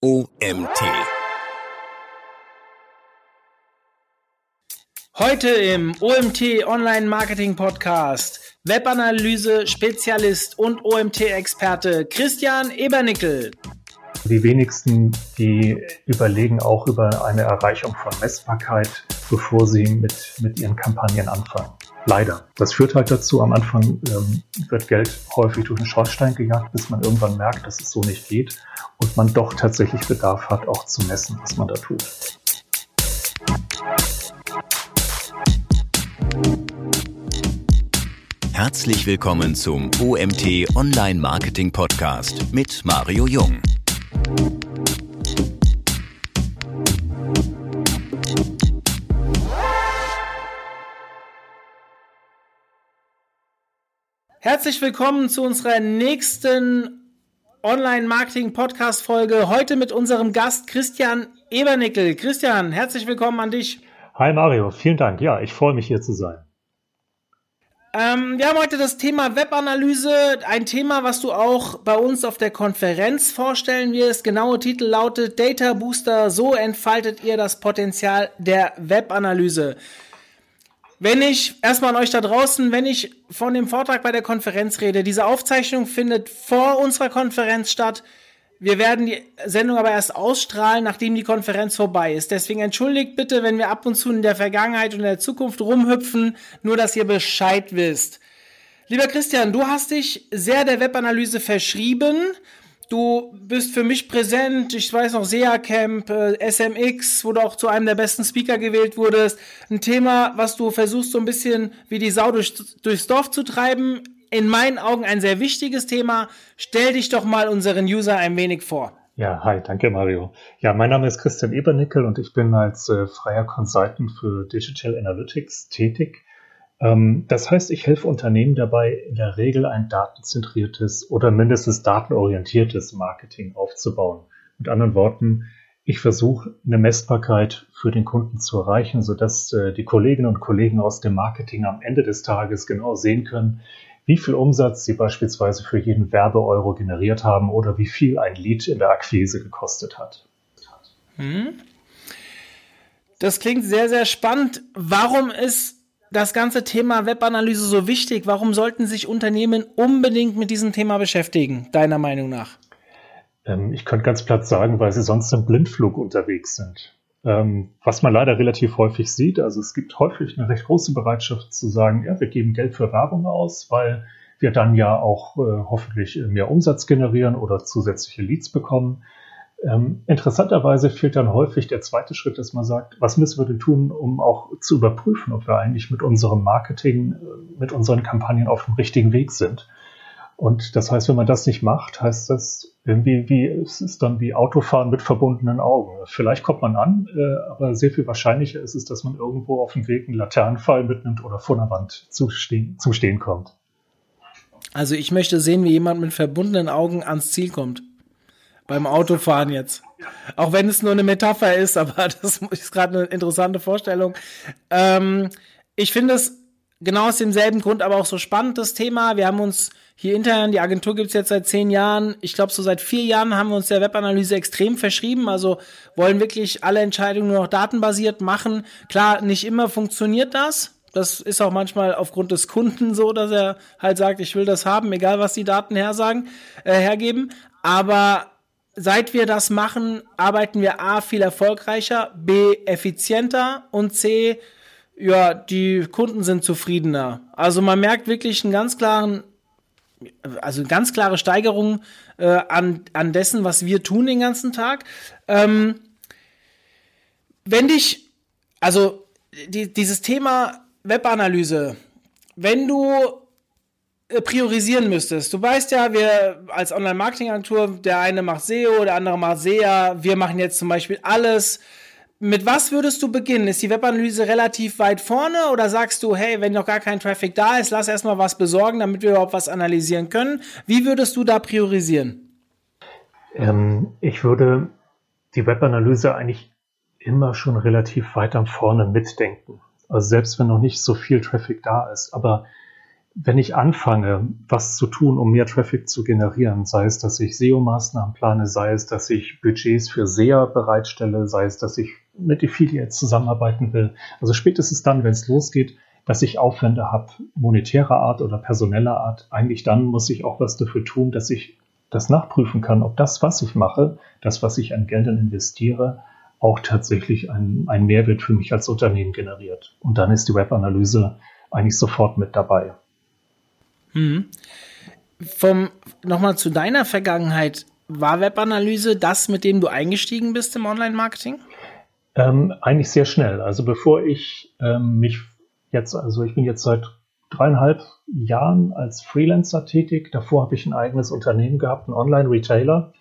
OMT. Heute im OMT Online Marketing Podcast Webanalyse Spezialist und OMT Experte Christian Ebernickel. Die wenigsten, die überlegen auch über eine Erreichung von Messbarkeit, bevor sie mit, mit ihren Kampagnen anfangen. Leider. Das führt halt dazu, am Anfang ähm, wird Geld häufig durch den Schornstein gejagt, bis man irgendwann merkt, dass es so nicht geht und man doch tatsächlich Bedarf hat, auch zu messen, was man da tut. Herzlich willkommen zum OMT Online Marketing Podcast mit Mario Jung. Herzlich willkommen zu unserer nächsten Online-Marketing-Podcast-Folge. Heute mit unserem Gast Christian Ebernickel. Christian, herzlich willkommen an dich. Hi Mario, vielen Dank. Ja, ich freue mich hier zu sein. Ähm, wir haben heute das Thema Webanalyse, ein Thema, was du auch bei uns auf der Konferenz vorstellen wirst. Genaue Titel lautet Data Booster, so entfaltet ihr das Potenzial der Webanalyse. Wenn ich, erstmal an euch da draußen, wenn ich von dem Vortrag bei der Konferenz rede, diese Aufzeichnung findet vor unserer Konferenz statt. Wir werden die Sendung aber erst ausstrahlen, nachdem die Konferenz vorbei ist. Deswegen entschuldigt bitte, wenn wir ab und zu in der Vergangenheit und in der Zukunft rumhüpfen, nur dass ihr Bescheid wisst. Lieber Christian, du hast dich sehr der Webanalyse verschrieben. Du bist für mich präsent. Ich weiß noch, SEA Camp, äh, SMX, wo du auch zu einem der besten Speaker gewählt wurdest. Ein Thema, was du versuchst, so ein bisschen wie die Sau durch, durchs Dorf zu treiben. In meinen Augen ein sehr wichtiges Thema. Stell dich doch mal unseren User ein wenig vor. Ja, hi, danke Mario. Ja, mein Name ist Christian Ebernickel und ich bin als äh, freier Consultant für Digital Analytics tätig. Ähm, das heißt, ich helfe Unternehmen dabei, in der Regel ein datenzentriertes oder mindestens datenorientiertes Marketing aufzubauen. Mit anderen Worten, ich versuche eine Messbarkeit für den Kunden zu erreichen, sodass äh, die Kolleginnen und Kollegen aus dem Marketing am Ende des Tages genau sehen können, wie viel Umsatz sie beispielsweise für jeden Werbeeuro generiert haben oder wie viel ein Lead in der Akquise gekostet hat. Hm. Das klingt sehr, sehr spannend. Warum ist das ganze Thema Webanalyse so wichtig? Warum sollten sich Unternehmen unbedingt mit diesem Thema beschäftigen, deiner Meinung nach? Ähm, ich könnte ganz platt sagen, weil sie sonst im Blindflug unterwegs sind. Ähm, was man leider relativ häufig sieht, also es gibt häufig eine recht große Bereitschaft zu sagen, ja, wir geben Geld für Werbung aus, weil wir dann ja auch äh, hoffentlich mehr Umsatz generieren oder zusätzliche Leads bekommen. Ähm, interessanterweise fehlt dann häufig der zweite Schritt, dass man sagt, was müssen wir denn tun, um auch zu überprüfen, ob wir eigentlich mit unserem Marketing, äh, mit unseren Kampagnen auf dem richtigen Weg sind. Und das heißt, wenn man das nicht macht, heißt das irgendwie, wie, es ist dann wie Autofahren mit verbundenen Augen. Vielleicht kommt man an, äh, aber sehr viel wahrscheinlicher ist es, dass man irgendwo auf dem Weg einen Laternenfall mitnimmt oder vor einer Wand zu stehen, zum Stehen kommt. Also ich möchte sehen, wie jemand mit verbundenen Augen ans Ziel kommt beim Autofahren jetzt. Auch wenn es nur eine Metapher ist, aber das ist gerade eine interessante Vorstellung. Ähm, ich finde es genau aus demselben Grund aber auch so spannend, das Thema. Wir haben uns hier intern, die Agentur gibt es jetzt seit zehn Jahren, ich glaube so seit vier Jahren haben wir uns der Webanalyse extrem verschrieben, also wollen wirklich alle Entscheidungen nur noch datenbasiert machen. Klar, nicht immer funktioniert das. Das ist auch manchmal aufgrund des Kunden so, dass er halt sagt, ich will das haben, egal was die Daten hersagen, äh, hergeben. Aber seit wir das machen, arbeiten wir A viel erfolgreicher, B effizienter und C ja, die Kunden sind zufriedener. Also man merkt wirklich einen ganz klaren also eine ganz klare Steigerung äh, an, an dessen, was wir tun den ganzen Tag. Ähm, wenn dich, also die, dieses Thema Webanalyse, wenn du priorisieren müsstest. Du weißt ja, wir als Online-Marketing-Agentur, der eine macht SEO, der andere macht SEA, wir machen jetzt zum Beispiel alles. Mit was würdest du beginnen? Ist die Webanalyse relativ weit vorne oder sagst du, hey, wenn noch gar kein Traffic da ist, lass erstmal was besorgen, damit wir überhaupt was analysieren können? Wie würdest du da priorisieren? Ähm, ich würde die Webanalyse eigentlich immer schon relativ weit am vorne mitdenken. Also selbst wenn noch nicht so viel Traffic da ist. Aber wenn ich anfange, was zu tun, um mehr Traffic zu generieren, sei es, dass ich SEO-Maßnahmen plane, sei es, dass ich Budgets für SEA bereitstelle, sei es, dass ich mit Affiliates zusammenarbeiten will. Also spätestens dann, wenn es losgeht, dass ich Aufwände habe, monetärer Art oder personeller Art, eigentlich dann muss ich auch was dafür tun, dass ich das nachprüfen kann, ob das, was ich mache, das, was ich an Geldern investiere, auch tatsächlich einen, einen Mehrwert für mich als Unternehmen generiert. Und dann ist die Webanalyse eigentlich sofort mit dabei. Mhm. Vom, nochmal zu deiner Vergangenheit. War Webanalyse das, mit dem du eingestiegen bist im Online-Marketing? Ähm, eigentlich sehr schnell. Also bevor ich ähm, mich jetzt, also ich bin jetzt seit dreieinhalb Jahren als Freelancer tätig. Davor habe ich ein eigenes Unternehmen gehabt, einen Online-Retailer.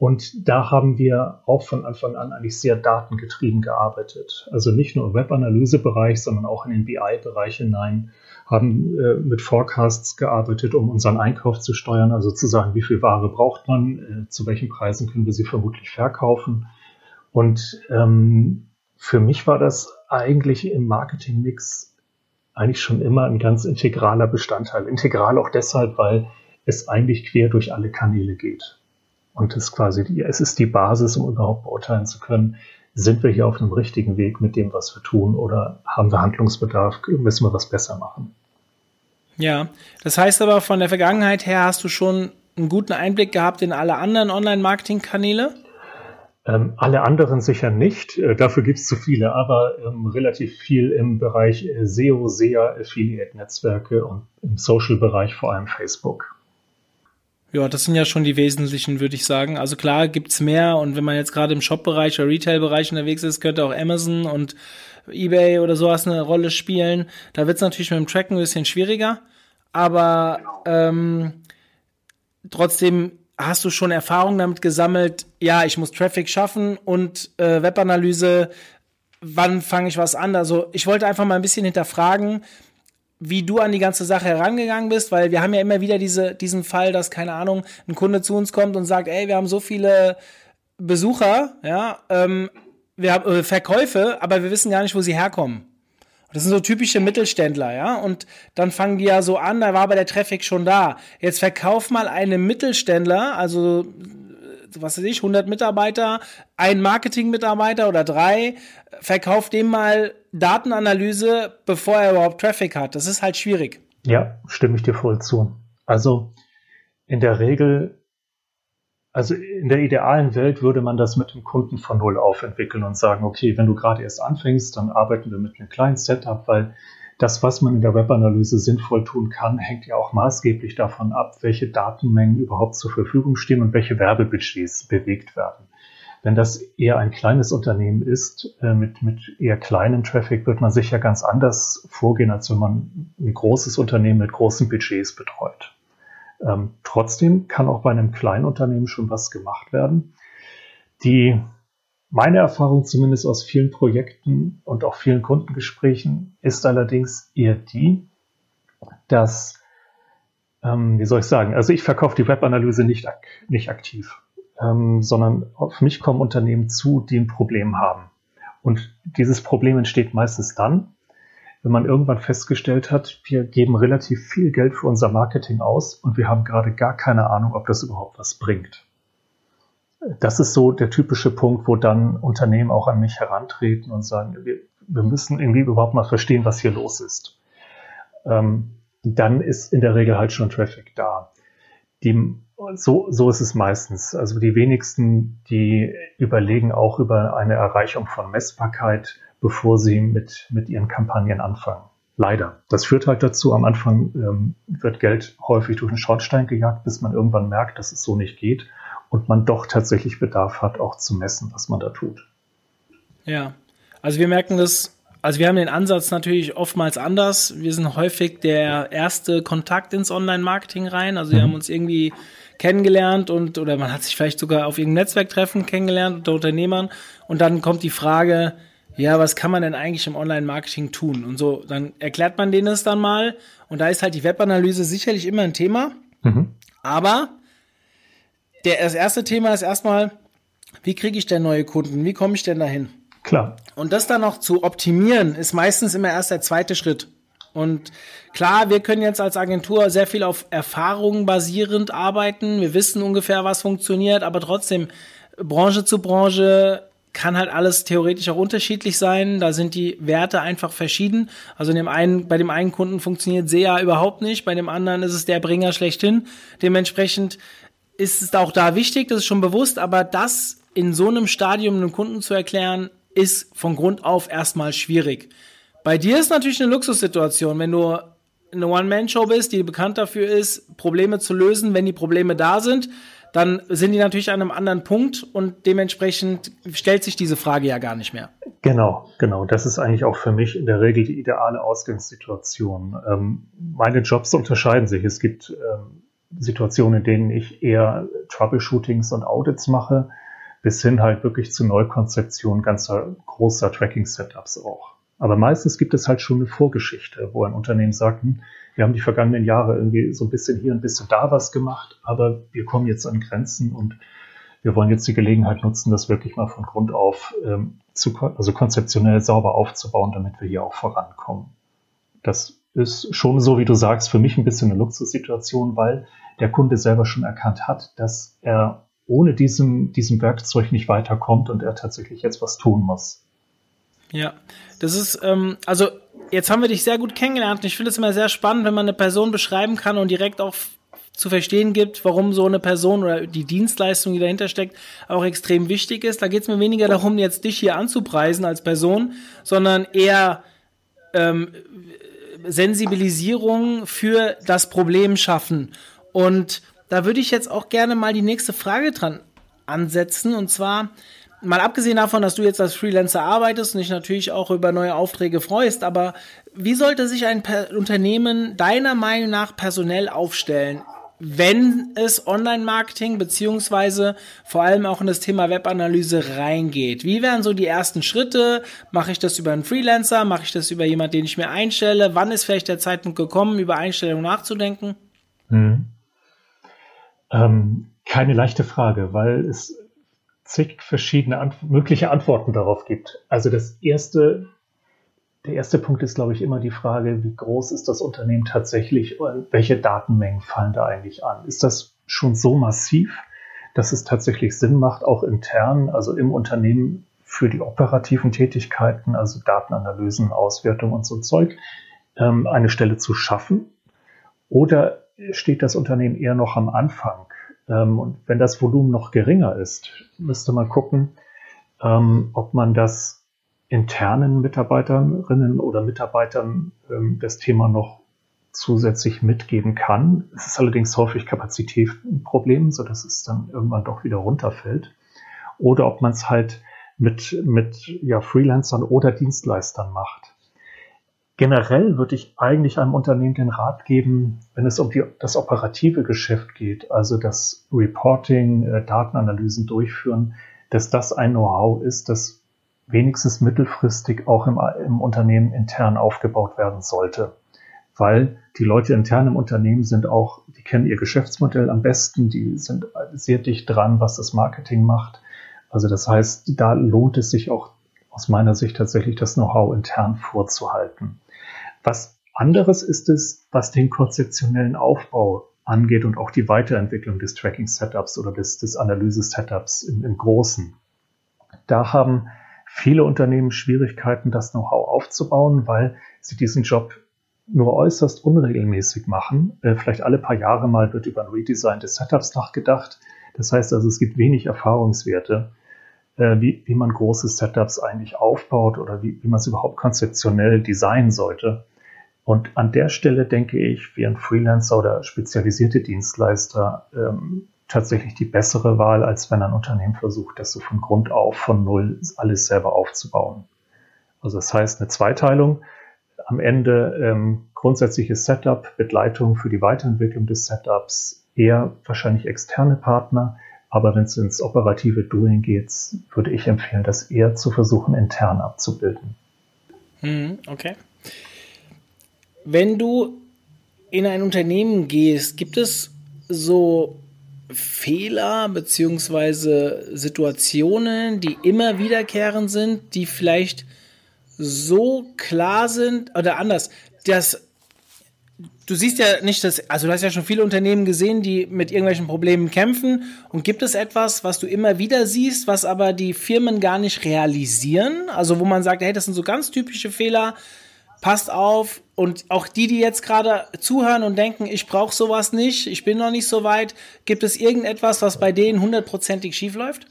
Und da haben wir auch von Anfang an eigentlich sehr datengetrieben gearbeitet. Also nicht nur im Webanalysebereich, sondern auch in den BI-Bereich hinein, haben äh, mit Forecasts gearbeitet, um unseren Einkauf zu steuern, also zu sagen, wie viel Ware braucht man, äh, zu welchen Preisen können wir sie vermutlich verkaufen. Und ähm, für mich war das eigentlich im Marketingmix eigentlich schon immer ein ganz integraler Bestandteil. Integral auch deshalb, weil es eigentlich quer durch alle Kanäle geht. Und es quasi, die, es ist die Basis, um überhaupt beurteilen zu können, sind wir hier auf einem richtigen Weg mit dem, was wir tun, oder haben wir Handlungsbedarf, müssen wir was besser machen. Ja, das heißt aber von der Vergangenheit her hast du schon einen guten Einblick gehabt in alle anderen Online-Marketing-Kanäle? Ähm, alle anderen sicher nicht, äh, dafür gibt es zu viele, aber ähm, relativ viel im Bereich äh, SEO, SEA, Affiliate-Netzwerke und im Social-Bereich vor allem Facebook. Ja, das sind ja schon die wesentlichen, würde ich sagen. Also klar gibt's mehr und wenn man jetzt gerade im Shop-Bereich oder Retail-Bereich unterwegs ist, könnte auch Amazon und eBay oder sowas eine Rolle spielen. Da wird's natürlich mit dem Tracken ein bisschen schwieriger, aber ähm, trotzdem hast du schon Erfahrung damit gesammelt, ja, ich muss Traffic schaffen und äh, Webanalyse, wann fange ich was an? Also ich wollte einfach mal ein bisschen hinterfragen, wie du an die ganze Sache herangegangen bist, weil wir haben ja immer wieder diese, diesen Fall, dass, keine Ahnung, ein Kunde zu uns kommt und sagt, ey, wir haben so viele Besucher, ja, ähm, wir haben äh, Verkäufe, aber wir wissen gar nicht, wo sie herkommen. Das sind so typische Mittelständler, ja. Und dann fangen die ja so an, da war aber der Traffic schon da. Jetzt verkauf mal einem Mittelständler, also was weiß ich, 100 Mitarbeiter, ein Marketing-Mitarbeiter oder drei, verkauft dem mal Datenanalyse, bevor er überhaupt Traffic hat. Das ist halt schwierig. Ja, stimme ich dir voll zu. Also in der Regel, also in der idealen Welt würde man das mit dem Kunden von Null auf entwickeln und sagen, okay, wenn du gerade erst anfängst, dann arbeiten wir mit einem kleinen Setup, weil das, was man in der Webanalyse sinnvoll tun kann, hängt ja auch maßgeblich davon ab, welche Datenmengen überhaupt zur Verfügung stehen und welche Werbebudgets bewegt werden. Wenn das eher ein kleines Unternehmen ist, äh, mit, mit eher kleinem Traffic, wird man sicher ganz anders vorgehen, als wenn man ein großes Unternehmen mit großen Budgets betreut. Ähm, trotzdem kann auch bei einem kleinen Unternehmen schon was gemacht werden. Die meine Erfahrung zumindest aus vielen Projekten und auch vielen Kundengesprächen ist allerdings eher die, dass, ähm, wie soll ich sagen, also ich verkaufe die Webanalyse nicht, ak nicht aktiv, ähm, sondern auf mich kommen Unternehmen zu, die ein Problem haben. Und dieses Problem entsteht meistens dann, wenn man irgendwann festgestellt hat, wir geben relativ viel Geld für unser Marketing aus und wir haben gerade gar keine Ahnung, ob das überhaupt was bringt das ist so der typische Punkt, wo dann Unternehmen auch an mich herantreten und sagen, wir, wir müssen irgendwie überhaupt mal verstehen, was hier los ist. Ähm, dann ist in der Regel halt schon Traffic da. Die, so, so ist es meistens. Also die wenigsten, die überlegen auch über eine Erreichung von Messbarkeit, bevor sie mit, mit ihren Kampagnen anfangen. Leider. Das führt halt dazu, am Anfang ähm, wird Geld häufig durch den Schornstein gejagt, bis man irgendwann merkt, dass es so nicht geht und man doch tatsächlich Bedarf hat, auch zu messen, was man da tut. Ja, also wir merken das, also wir haben den Ansatz natürlich oftmals anders. Wir sind häufig der erste Kontakt ins Online-Marketing rein. Also wir mhm. haben uns irgendwie kennengelernt und oder man hat sich vielleicht sogar auf irgendeinem Netzwerktreffen kennengelernt unter Unternehmern und dann kommt die Frage, ja, was kann man denn eigentlich im Online-Marketing tun? Und so, dann erklärt man denen es dann mal und da ist halt die Webanalyse sicherlich immer ein Thema. Mhm. Aber der, das erste Thema ist erstmal, wie kriege ich denn neue Kunden? Wie komme ich denn dahin? Klar. Und das dann noch zu optimieren, ist meistens immer erst der zweite Schritt. Und klar, wir können jetzt als Agentur sehr viel auf Erfahrungen basierend arbeiten. Wir wissen ungefähr, was funktioniert, aber trotzdem, Branche zu Branche kann halt alles theoretisch auch unterschiedlich sein. Da sind die Werte einfach verschieden. Also in dem einen, bei dem einen Kunden funktioniert SEA überhaupt nicht, bei dem anderen ist es der Bringer schlechthin. Dementsprechend ist es auch da wichtig, das ist schon bewusst, aber das in so einem Stadium einem Kunden zu erklären, ist von Grund auf erstmal schwierig. Bei dir ist natürlich eine Luxussituation, wenn du eine One-Man-Show bist, die bekannt dafür ist, Probleme zu lösen, wenn die Probleme da sind, dann sind die natürlich an einem anderen Punkt und dementsprechend stellt sich diese Frage ja gar nicht mehr. Genau, genau. Das ist eigentlich auch für mich in der Regel die ideale Ausgangssituation. Ähm, meine Jobs unterscheiden sich. Es gibt ähm, Situationen, in denen ich eher Troubleshootings und Audits mache, bis hin halt wirklich zu Neukonzeption ganzer großer Tracking-Setups auch. Aber meistens gibt es halt schon eine Vorgeschichte, wo ein Unternehmen sagt, hm, wir haben die vergangenen Jahre irgendwie so ein bisschen hier, ein bisschen da was gemacht, aber wir kommen jetzt an Grenzen und wir wollen jetzt die Gelegenheit nutzen, das wirklich mal von Grund auf ähm, zu, also konzeptionell sauber aufzubauen, damit wir hier auch vorankommen. Das ist schon so, wie du sagst, für mich ein bisschen eine Luxussituation, weil der Kunde selber schon erkannt hat, dass er ohne diesem, diesem Werkzeug nicht weiterkommt und er tatsächlich jetzt was tun muss. Ja, das ist, ähm, also jetzt haben wir dich sehr gut kennengelernt ich finde es immer sehr spannend, wenn man eine Person beschreiben kann und direkt auch zu verstehen gibt, warum so eine Person oder die Dienstleistung, die dahinter steckt, auch extrem wichtig ist. Da geht es mir weniger darum, jetzt dich hier anzupreisen als Person, sondern eher ähm, Sensibilisierung für das Problem schaffen. Und da würde ich jetzt auch gerne mal die nächste Frage dran ansetzen. Und zwar, mal abgesehen davon, dass du jetzt als Freelancer arbeitest und dich natürlich auch über neue Aufträge freust, aber wie sollte sich ein Unternehmen deiner Meinung nach personell aufstellen? Wenn es Online-Marketing beziehungsweise vor allem auch in das Thema Webanalyse reingeht. Wie wären so die ersten Schritte? Mache ich das über einen Freelancer? Mache ich das über jemanden, den ich mir einstelle? Wann ist vielleicht der Zeitpunkt gekommen, über Einstellungen nachzudenken? Hm. Ähm, keine leichte Frage, weil es zig verschiedene Ant mögliche Antworten darauf gibt. Also das erste, der erste Punkt ist, glaube ich, immer die Frage, wie groß ist das Unternehmen tatsächlich und welche Datenmengen fallen da eigentlich an? Ist das schon so massiv, dass es tatsächlich Sinn macht, auch intern, also im Unternehmen für die operativen Tätigkeiten, also Datenanalysen, Auswertung und so Zeug, ähm, eine Stelle zu schaffen? Oder steht das Unternehmen eher noch am Anfang ähm, und wenn das Volumen noch geringer ist, müsste man gucken, ähm, ob man das internen Mitarbeiterinnen oder Mitarbeitern ähm, das Thema noch zusätzlich mitgeben kann. Es ist allerdings häufig Kapazitätsproblem, so dass es dann irgendwann doch wieder runterfällt. Oder ob man es halt mit, mit ja, Freelancern oder Dienstleistern macht. Generell würde ich eigentlich einem Unternehmen den Rat geben, wenn es um die, das operative Geschäft geht, also das Reporting, äh, Datenanalysen durchführen, dass das ein Know-how ist, das wenigstens mittelfristig auch im, im Unternehmen intern aufgebaut werden sollte. Weil die Leute intern im Unternehmen sind auch, die kennen ihr Geschäftsmodell am besten, die sind sehr dicht dran, was das Marketing macht. Also das heißt, da lohnt es sich auch aus meiner Sicht tatsächlich das Know-how intern vorzuhalten. Was anderes ist es, was den konzeptionellen Aufbau angeht und auch die Weiterentwicklung des Tracking-Setups oder des, des Analyse-Setups im, im Großen. Da haben viele Unternehmen Schwierigkeiten, das Know-how aufzubauen, weil sie diesen Job nur äußerst unregelmäßig machen. Äh, vielleicht alle paar Jahre mal wird über ein Redesign des Setups nachgedacht. Das heißt also, es gibt wenig Erfahrungswerte. Äh, wie, wie man große Setups eigentlich aufbaut oder wie, wie man es überhaupt konzeptionell designen sollte. Und an der Stelle denke ich, wie ein Freelancer oder spezialisierte Dienstleister ähm, tatsächlich die bessere Wahl, als wenn ein Unternehmen versucht, das so von Grund auf, von Null alles selber aufzubauen. Also das heißt eine Zweiteilung. Am Ende ähm, grundsätzliches Setup, Begleitung für die Weiterentwicklung des Setups, eher wahrscheinlich externe Partner, aber wenn es ins operative Doing geht, würde ich empfehlen, das eher zu versuchen, intern abzubilden. Hm, okay. Wenn du in ein Unternehmen gehst, gibt es so Fehler beziehungsweise Situationen, die immer wiederkehrend sind, die vielleicht so klar sind oder anders. das du siehst ja nicht das, also du hast ja schon viele Unternehmen gesehen, die mit irgendwelchen Problemen kämpfen. Und gibt es etwas, was du immer wieder siehst, was aber die Firmen gar nicht realisieren? Also wo man sagt, hey, das sind so ganz typische Fehler, passt auf. Und auch die, die jetzt gerade zuhören und denken, ich brauche sowas nicht, ich bin noch nicht so weit, gibt es irgendetwas, was bei denen hundertprozentig schief läuft?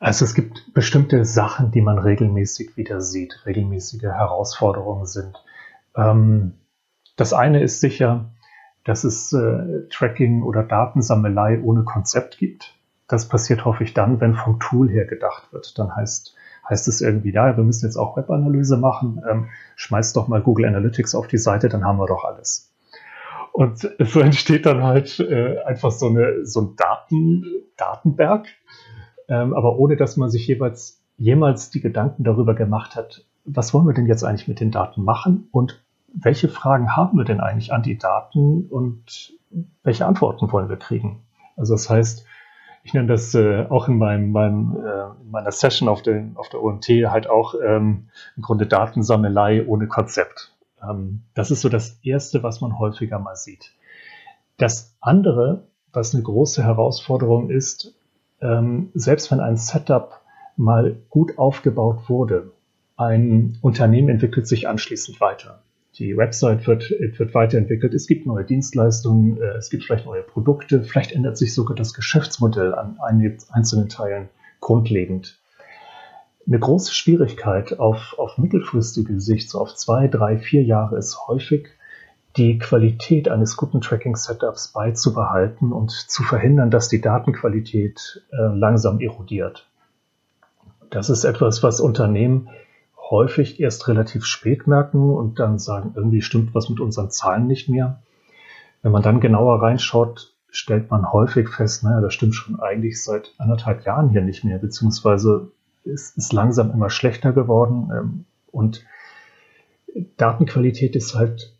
Also es gibt bestimmte Sachen, die man regelmäßig wieder sieht, regelmäßige Herausforderungen sind. Ähm, das eine ist sicher, dass es äh, Tracking oder Datensammelei ohne Konzept gibt. Das passiert häufig dann, wenn vom Tool her gedacht wird. Dann heißt, heißt es irgendwie, ja, wir müssen jetzt auch Webanalyse machen, ähm, schmeißt doch mal Google Analytics auf die Seite, dann haben wir doch alles. Und so entsteht dann halt äh, einfach so, eine, so ein Daten, Datenberg, ähm, aber ohne dass man sich jeweils jemals die Gedanken darüber gemacht hat, was wollen wir denn jetzt eigentlich mit den Daten machen und welche Fragen haben wir denn eigentlich an die Daten und welche Antworten wollen wir kriegen? Also das heißt, ich nenne das äh, auch in, meinem, meinem, äh, in meiner Session auf, den, auf der OMT halt auch ähm, im Grunde Datensammelei ohne Konzept. Ähm, das ist so das Erste, was man häufiger mal sieht. Das andere, was eine große Herausforderung ist, ähm, selbst wenn ein Setup mal gut aufgebaut wurde, ein Unternehmen entwickelt sich anschließend weiter die Website wird, wird weiterentwickelt, es gibt neue Dienstleistungen, äh, es gibt vielleicht neue Produkte, vielleicht ändert sich sogar das Geschäftsmodell an einzelnen Teilen grundlegend. Eine große Schwierigkeit auf, auf mittelfristige Sicht, so auf zwei, drei, vier Jahre, ist häufig, die Qualität eines guten Tracking-Setups beizubehalten und zu verhindern, dass die Datenqualität äh, langsam erodiert. Das ist etwas, was Unternehmen häufig erst relativ spät merken und dann sagen, irgendwie stimmt was mit unseren Zahlen nicht mehr. Wenn man dann genauer reinschaut, stellt man häufig fest, naja, das stimmt schon eigentlich seit anderthalb Jahren hier nicht mehr, beziehungsweise ist, ist langsam immer schlechter geworden. Ähm, und Datenqualität ist halt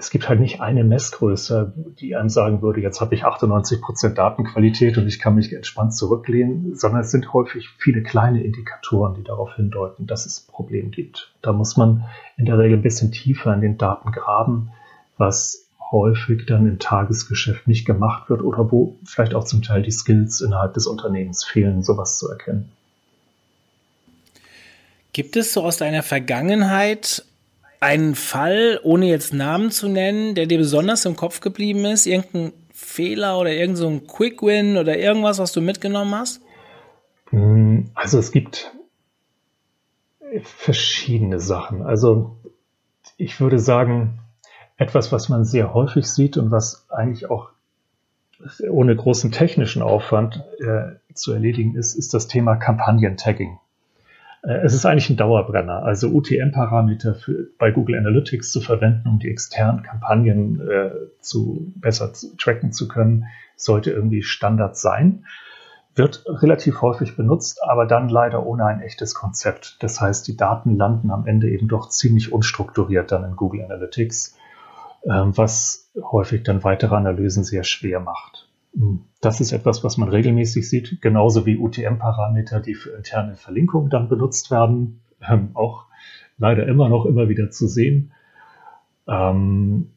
es gibt halt nicht eine Messgröße, die einem sagen würde, jetzt habe ich 98 Prozent Datenqualität und ich kann mich entspannt zurücklehnen, sondern es sind häufig viele kleine Indikatoren, die darauf hindeuten, dass es ein Problem gibt. Da muss man in der Regel ein bisschen tiefer in den Daten graben, was häufig dann im Tagesgeschäft nicht gemacht wird oder wo vielleicht auch zum Teil die Skills innerhalb des Unternehmens fehlen, sowas zu erkennen. Gibt es so aus deiner Vergangenheit einen Fall, ohne jetzt Namen zu nennen, der dir besonders im Kopf geblieben ist? Irgendein Fehler oder irgend so Quick Win oder irgendwas, was du mitgenommen hast? Hm, also es gibt verschiedene Sachen. Also ich würde sagen, etwas, was man sehr häufig sieht und was eigentlich auch ohne großen technischen Aufwand äh, zu erledigen ist, ist das Thema Kampagnentagging. Äh, es ist eigentlich ein Dauerbrenner. Also UTM-Parameter bei Google Analytics zu verwenden, um die externen Kampagnen äh, zu, besser zu, tracken zu können, sollte irgendwie Standard sein. Wird relativ häufig benutzt, aber dann leider ohne ein echtes Konzept. Das heißt, die Daten landen am Ende eben doch ziemlich unstrukturiert dann in Google Analytics, äh, was häufig dann weitere Analysen sehr schwer macht. Das ist etwas, was man regelmäßig sieht, genauso wie UTM-Parameter, die für interne Verlinkungen dann benutzt werden, ähm, auch leider immer noch immer wieder zu sehen. Ähm,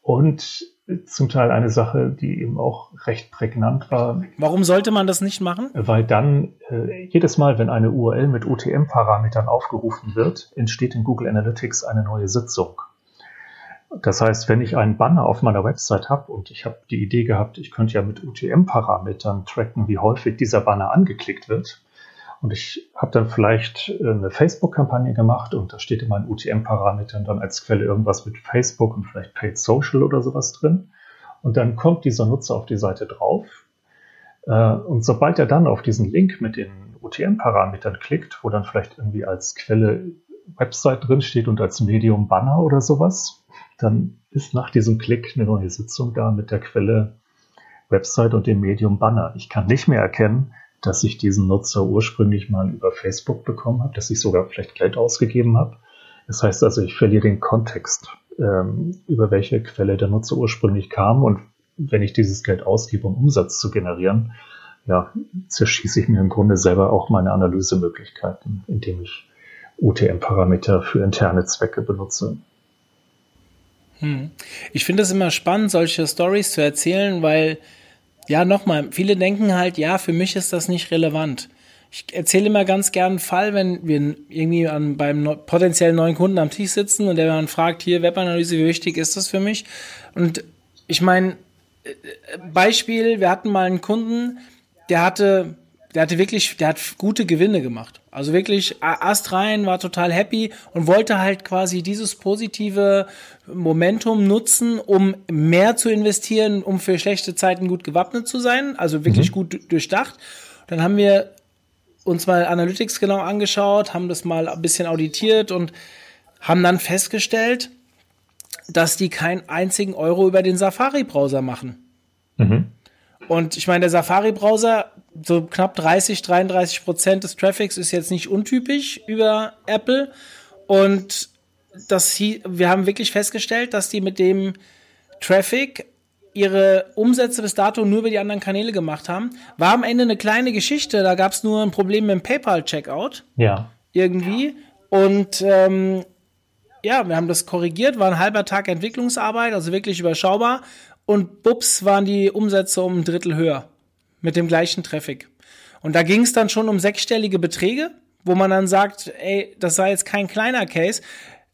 und zum Teil eine Sache, die eben auch recht prägnant war. Warum sollte man das nicht machen? Weil dann äh, jedes Mal, wenn eine URL mit UTM-Parametern aufgerufen wird, entsteht in Google Analytics eine neue Sitzung. Das heißt, wenn ich einen Banner auf meiner Website habe und ich habe die Idee gehabt, ich könnte ja mit UTM-Parametern tracken, wie häufig dieser Banner angeklickt wird. Und ich habe dann vielleicht äh, eine Facebook-Kampagne gemacht und da steht in meinen UTM-Parametern dann als Quelle irgendwas mit Facebook und vielleicht Paid Social oder sowas drin. Und dann kommt dieser Nutzer auf die Seite drauf. Äh, und sobald er dann auf diesen Link mit den UTM-Parametern klickt, wo dann vielleicht irgendwie als Quelle Website drin steht und als Medium Banner oder sowas, dann ist nach diesem Klick eine neue Sitzung da mit der Quelle Website und dem Medium Banner. Ich kann nicht mehr erkennen, dass ich diesen Nutzer ursprünglich mal über Facebook bekommen habe, dass ich sogar vielleicht Geld ausgegeben habe. Das heißt also, ich verliere den Kontext, ähm, über welche Quelle der Nutzer ursprünglich kam. Und wenn ich dieses Geld ausgebe, um Umsatz zu generieren, ja, zerschieße ich mir im Grunde selber auch meine Analysemöglichkeiten, indem ich UTM-Parameter für interne Zwecke benutze. Hm. Ich finde es immer spannend, solche Stories zu erzählen, weil, ja, nochmal, viele denken halt, ja, für mich ist das nicht relevant. Ich erzähle immer ganz gern einen Fall, wenn wir irgendwie an, beim potenziellen neuen Kunden am Tisch sitzen und der dann fragt, hier, Webanalyse, wie wichtig ist das für mich? Und ich meine, äh, Beispiel, wir hatten mal einen Kunden, der hatte der hatte wirklich, der hat gute Gewinne gemacht. Also wirklich Ast rein, war total happy und wollte halt quasi dieses positive Momentum nutzen, um mehr zu investieren, um für schlechte Zeiten gut gewappnet zu sein. Also wirklich mhm. gut durchdacht. Dann haben wir uns mal Analytics genau angeschaut, haben das mal ein bisschen auditiert und haben dann festgestellt, dass die keinen einzigen Euro über den Safari-Browser machen. Mhm. Und ich meine, der Safari-Browser, so knapp 30, 33 Prozent des Traffics ist jetzt nicht untypisch über Apple. Und das, wir haben wirklich festgestellt, dass die mit dem Traffic ihre Umsätze bis dato nur über die anderen Kanäle gemacht haben. War am Ende eine kleine Geschichte, da gab es nur ein Problem mit dem PayPal-Checkout. Ja. Irgendwie. Und ähm, ja, wir haben das korrigiert, war ein halber Tag Entwicklungsarbeit, also wirklich überschaubar und bups waren die Umsätze um ein Drittel höher mit dem gleichen Traffic. Und da ging es dann schon um sechsstellige Beträge, wo man dann sagt, ey, das sei jetzt kein kleiner Case.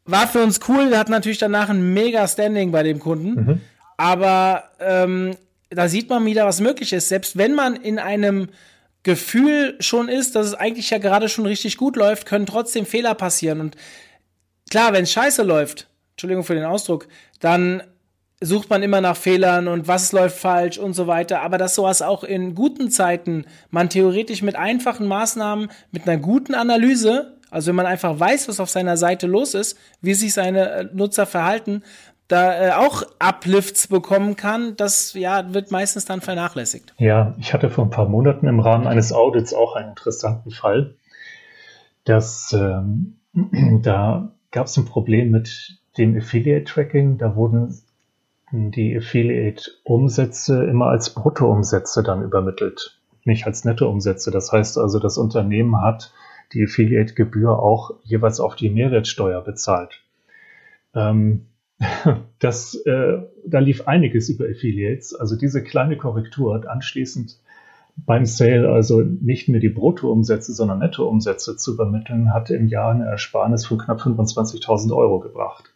War für uns cool, hatten natürlich danach ein mega Standing bei dem Kunden. Mhm. Aber ähm, da sieht man wieder, was möglich ist. Selbst wenn man in einem Gefühl schon ist, dass es eigentlich ja gerade schon richtig gut läuft, können trotzdem Fehler passieren. Und klar, wenn es scheiße läuft, Entschuldigung für den Ausdruck, dann sucht man immer nach Fehlern und was läuft falsch und so weiter. Aber dass sowas auch in guten Zeiten man theoretisch mit einfachen Maßnahmen, mit einer guten Analyse, also wenn man einfach weiß, was auf seiner Seite los ist, wie sich seine äh, Nutzer verhalten, da äh, auch Uplifts bekommen kann, das ja wird meistens dann vernachlässigt. Ja, ich hatte vor ein paar Monaten im Rahmen eines Audits auch einen interessanten Fall, dass ähm, da gab es ein Problem mit dem Affiliate-Tracking. Da wurden die Affiliate-Umsätze immer als Bruttoumsätze dann übermittelt, nicht als Nettoumsätze. Das heißt also, das Unternehmen hat die Affiliate-Gebühr auch jeweils auf die Mehrwertsteuer bezahlt. Ähm, das, äh, da lief einiges über Affiliates. Also diese kleine Korrektur hat anschließend beim Sale also nicht mehr die Bruttoumsätze, sondern Nettoumsätze zu übermitteln, hat im Jahr eine Ersparnis von knapp 25.000 Euro gebracht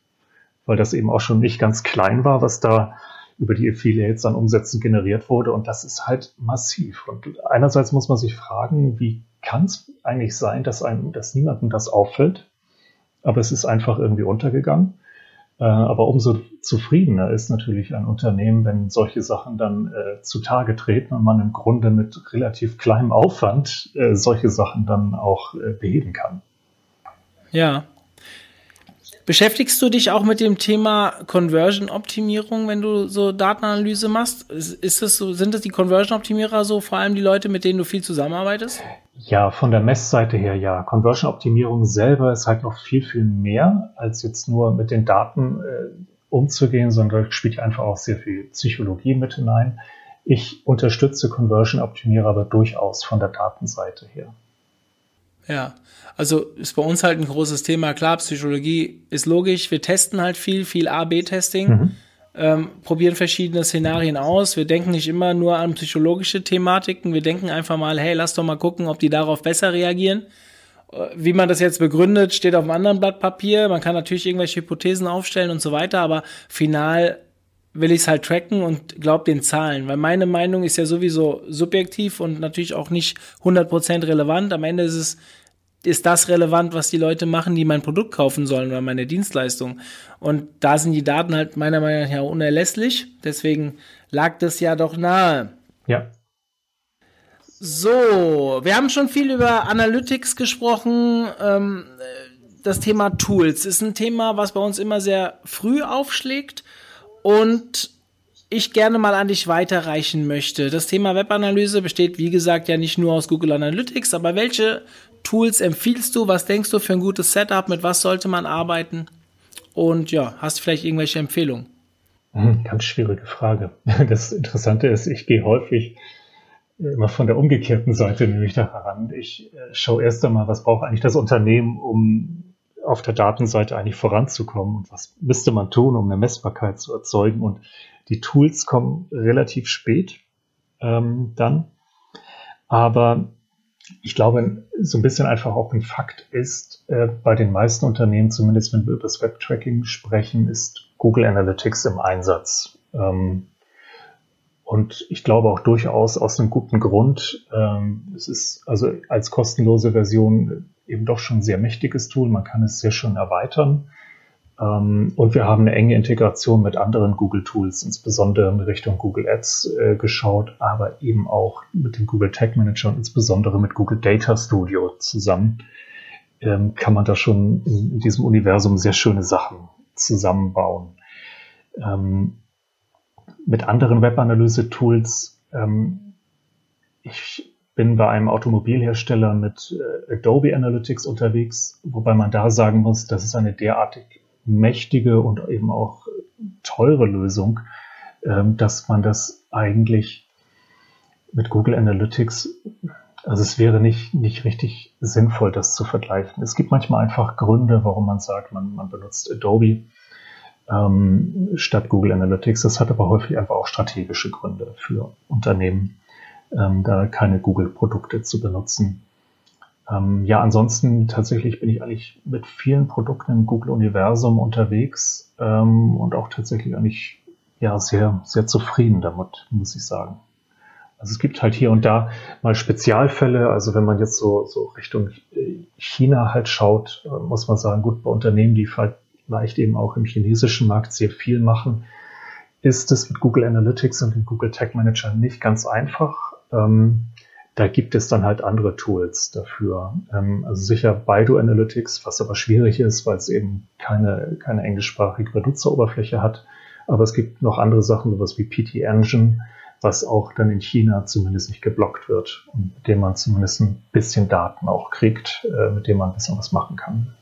weil das eben auch schon nicht ganz klein war, was da über die Affiliates an Umsätzen generiert wurde. Und das ist halt massiv. Und einerseits muss man sich fragen, wie kann es eigentlich sein, dass, einem, dass niemandem das auffällt? Aber es ist einfach irgendwie untergegangen. Äh, aber umso zufriedener ist natürlich ein Unternehmen, wenn solche Sachen dann äh, zutage treten und man im Grunde mit relativ kleinem Aufwand äh, solche Sachen dann auch äh, beheben kann. Ja, Beschäftigst du dich auch mit dem Thema Conversion-Optimierung, wenn du so Datenanalyse machst? Ist es so, sind das die Conversion-Optimierer so vor allem die Leute, mit denen du viel zusammenarbeitest? Ja, von der Messseite her ja. Conversion-Optimierung selber ist halt noch viel, viel mehr, als jetzt nur mit den Daten äh, umzugehen, sondern da spielt einfach auch sehr viel Psychologie mit hinein. Ich unterstütze Conversion-Optimierer aber durchaus von der Datenseite her. Ja, also ist bei uns halt ein großes Thema. Klar, Psychologie ist logisch. Wir testen halt viel, viel A-B-Testing, mhm. ähm, probieren verschiedene Szenarien aus. Wir denken nicht immer nur an psychologische Thematiken. Wir denken einfach mal, hey, lass doch mal gucken, ob die darauf besser reagieren. Äh, wie man das jetzt begründet, steht auf einem anderen Blatt Papier. Man kann natürlich irgendwelche Hypothesen aufstellen und so weiter, aber final will ich es halt tracken und glaub den Zahlen, weil meine Meinung ist ja sowieso subjektiv und natürlich auch nicht 100% relevant. Am Ende ist es ist das relevant, was die Leute machen, die mein Produkt kaufen sollen oder meine Dienstleistung. Und da sind die Daten halt meiner Meinung nach unerlässlich. Deswegen lag das ja doch nahe. Ja. So, wir haben schon viel über Analytics gesprochen. Ähm, das Thema Tools ist ein Thema, was bei uns immer sehr früh aufschlägt und ich gerne mal an dich weiterreichen möchte. Das Thema Webanalyse besteht, wie gesagt, ja nicht nur aus Google Analytics, aber welche Tools empfiehlst du? Was denkst du für ein gutes Setup? Mit was sollte man arbeiten? Und ja, hast du vielleicht irgendwelche Empfehlungen? Hm, ganz schwierige Frage. Das Interessante ist, ich gehe häufig immer von der umgekehrten Seite nämlich da heran. Ich äh, schaue erst einmal, was braucht eigentlich das Unternehmen, um auf der Datenseite eigentlich voranzukommen und was müsste man tun, um eine Messbarkeit zu erzeugen. Und die Tools kommen relativ spät ähm, dann. Aber ich glaube, so ein bisschen einfach auch ein Fakt ist, äh, bei den meisten Unternehmen, zumindest wenn wir über das Webtracking sprechen, ist Google Analytics im Einsatz. Ähm, und ich glaube auch durchaus aus einem guten Grund. Ähm, es ist also als kostenlose Version eben doch schon ein sehr mächtiges Tool. Man kann es sehr schön erweitern. Ähm, und wir haben eine enge Integration mit anderen Google-Tools, insbesondere in Richtung Google Ads äh, geschaut, aber eben auch mit dem Google Tag Manager und insbesondere mit Google Data Studio zusammen. Ähm, kann man da schon in, diesem Universum sehr schöne Sachen zusammenbauen. Ähm, mit anderen Webanalyse-Tools, ich bin bei einem Automobilhersteller mit äh, Adobe Analytics unterwegs, wobei man da sagen muss, das ist eine derartig mächtige und eben auch teure Lösung, ähm, dass man das eigentlich mit Google Analytics, also es wäre nicht, nicht richtig sinnvoll, das zu vergleichen. Es gibt manchmal einfach Gründe, warum man sagt, man, man benutzt Adobe ähm, statt Google Analytics. Das hat aber häufig einfach auch strategische Gründe für Unternehmen, ähm, da keine Google-Produkte zu benutzen. Ähm, ja, ansonsten tatsächlich bin ich eigentlich mit vielen Produkten im Google-Universum unterwegs ähm, und auch tatsächlich eigentlich ja sehr, sehr zufrieden damit, muss ich sagen. Also es gibt halt hier und da mal Spezialfälle. Also wenn man jetzt so, so Richtung China halt schaut, äh, muss man sagen, gut, bei Unternehmen, die vielleicht eben auch im chinesischen Markt sehr viel machen, ist es mit Google Analytics und dem Google Tag Manager nicht ganz einfach. Ähm, da gibt es dann halt andere Tools dafür. Ähm, also sicher Baidu Analytics, was aber schwierig ist, weil es eben keine, keine englischsprachige Benutzeroberfläche hat. Aber es gibt noch andere Sachen, sowas wie PT Engine, was auch dann in China zumindest nicht geblockt wird und mit dem man zumindest ein bisschen Daten auch kriegt, äh, mit dem man ein bisschen was machen kann.